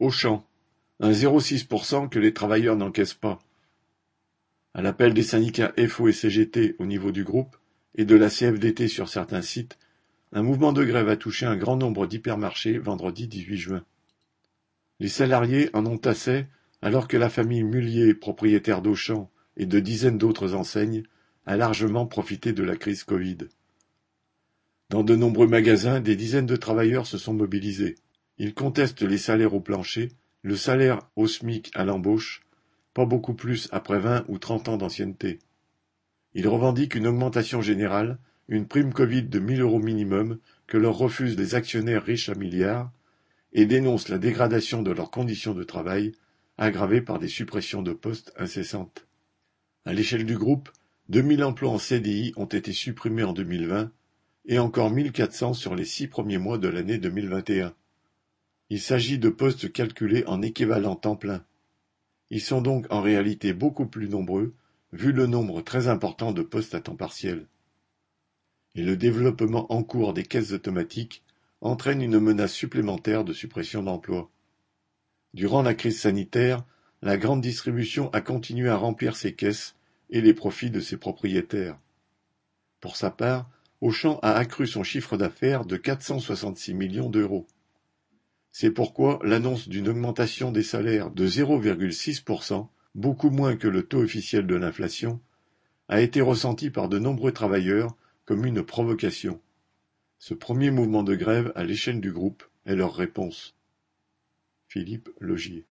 Auchan, un zéro six pour cent que les travailleurs n'encaissent pas. À l'appel des syndicats FO et CGT au niveau du groupe et de la CFDT sur certains sites, un mouvement de grève a touché un grand nombre d'hypermarchés vendredi 18 juin. Les salariés en ont assez alors que la famille Mullier, propriétaire d'Auchan et de dizaines d'autres enseignes, a largement profité de la crise Covid. Dans de nombreux magasins, des dizaines de travailleurs se sont mobilisés. Ils contestent les salaires au plancher, le salaire au SMIC à l'embauche, pas beaucoup plus après vingt ou trente ans d'ancienneté. Ils revendiquent une augmentation générale, une prime Covid de mille euros minimum que leur refusent les actionnaires riches à milliards, et dénoncent la dégradation de leurs conditions de travail, aggravée par des suppressions de postes incessantes. À l'échelle du groupe, deux mille emplois en CDI ont été supprimés en 2020 et encore 1400 sur les six premiers mois de l'année 2021. Il s'agit de postes calculés en équivalent temps plein. Ils sont donc en réalité beaucoup plus nombreux vu le nombre très important de postes à temps partiel. Et le développement en cours des caisses automatiques entraîne une menace supplémentaire de suppression d'emplois. Durant la crise sanitaire, la grande distribution a continué à remplir ses caisses et les profits de ses propriétaires. Pour sa part, Auchan a accru son chiffre d'affaires de 466 millions d'euros. C'est pourquoi l'annonce d'une augmentation des salaires de 0,6%, beaucoup moins que le taux officiel de l'inflation, a été ressentie par de nombreux travailleurs comme une provocation. Ce premier mouvement de grève à l'échelle du groupe est leur réponse. Philippe Logier